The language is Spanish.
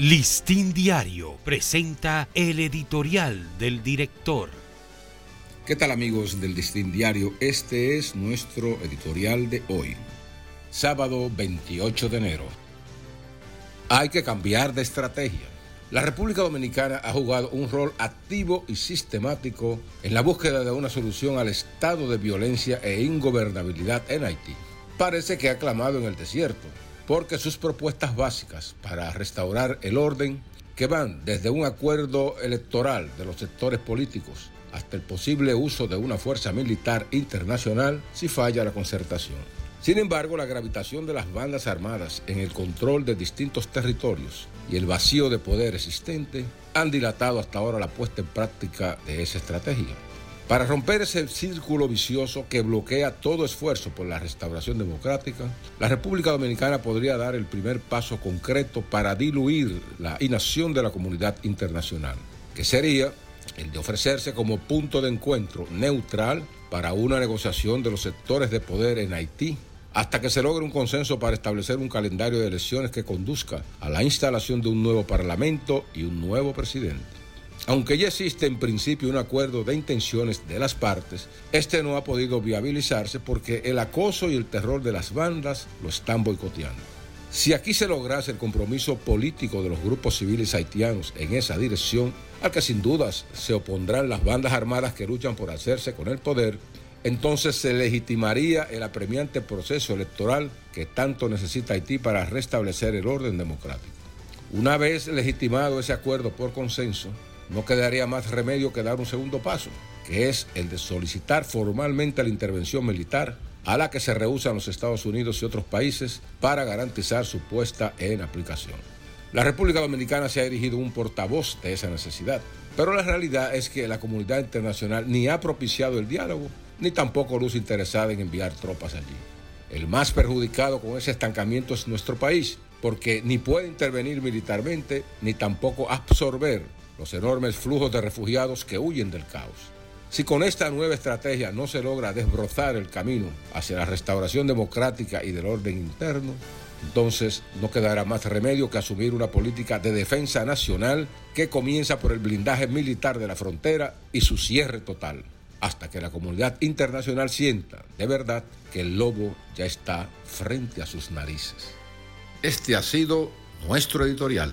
Listín Diario presenta el editorial del director. ¿Qué tal amigos del Listín Diario? Este es nuestro editorial de hoy, sábado 28 de enero. Hay que cambiar de estrategia. La República Dominicana ha jugado un rol activo y sistemático en la búsqueda de una solución al estado de violencia e ingobernabilidad en Haití. Parece que ha clamado en el desierto, porque sus propuestas básicas para restaurar el orden, que van desde un acuerdo electoral de los sectores políticos hasta el posible uso de una fuerza militar internacional si falla la concertación. Sin embargo, la gravitación de las bandas armadas en el control de distintos territorios y el vacío de poder existente han dilatado hasta ahora la puesta en práctica de esa estrategia. Para romper ese círculo vicioso que bloquea todo esfuerzo por la restauración democrática, la República Dominicana podría dar el primer paso concreto para diluir la inacción de la comunidad internacional, que sería el de ofrecerse como punto de encuentro neutral para una negociación de los sectores de poder en Haití hasta que se logre un consenso para establecer un calendario de elecciones que conduzca a la instalación de un nuevo Parlamento y un nuevo presidente. Aunque ya existe en principio un acuerdo de intenciones de las partes, este no ha podido viabilizarse porque el acoso y el terror de las bandas lo están boicoteando. Si aquí se lograse el compromiso político de los grupos civiles haitianos en esa dirección, al que sin dudas se opondrán las bandas armadas que luchan por hacerse con el poder, entonces se legitimaría el apremiante proceso electoral que tanto necesita Haití para restablecer el orden democrático. Una vez legitimado ese acuerdo por consenso, no quedaría más remedio que dar un segundo paso, que es el de solicitar formalmente la intervención militar a la que se rehusan los Estados Unidos y otros países para garantizar su puesta en aplicación. La República Dominicana se ha erigido un portavoz de esa necesidad, pero la realidad es que la comunidad internacional ni ha propiciado el diálogo, ni tampoco luce interesada en enviar tropas allí. El más perjudicado con ese estancamiento es nuestro país, porque ni puede intervenir militarmente, ni tampoco absorber los enormes flujos de refugiados que huyen del caos. Si con esta nueva estrategia no se logra desbrozar el camino hacia la restauración democrática y del orden interno, entonces no quedará más remedio que asumir una política de defensa nacional que comienza por el blindaje militar de la frontera y su cierre total, hasta que la comunidad internacional sienta de verdad que el lobo ya está frente a sus narices. Este ha sido nuestro editorial.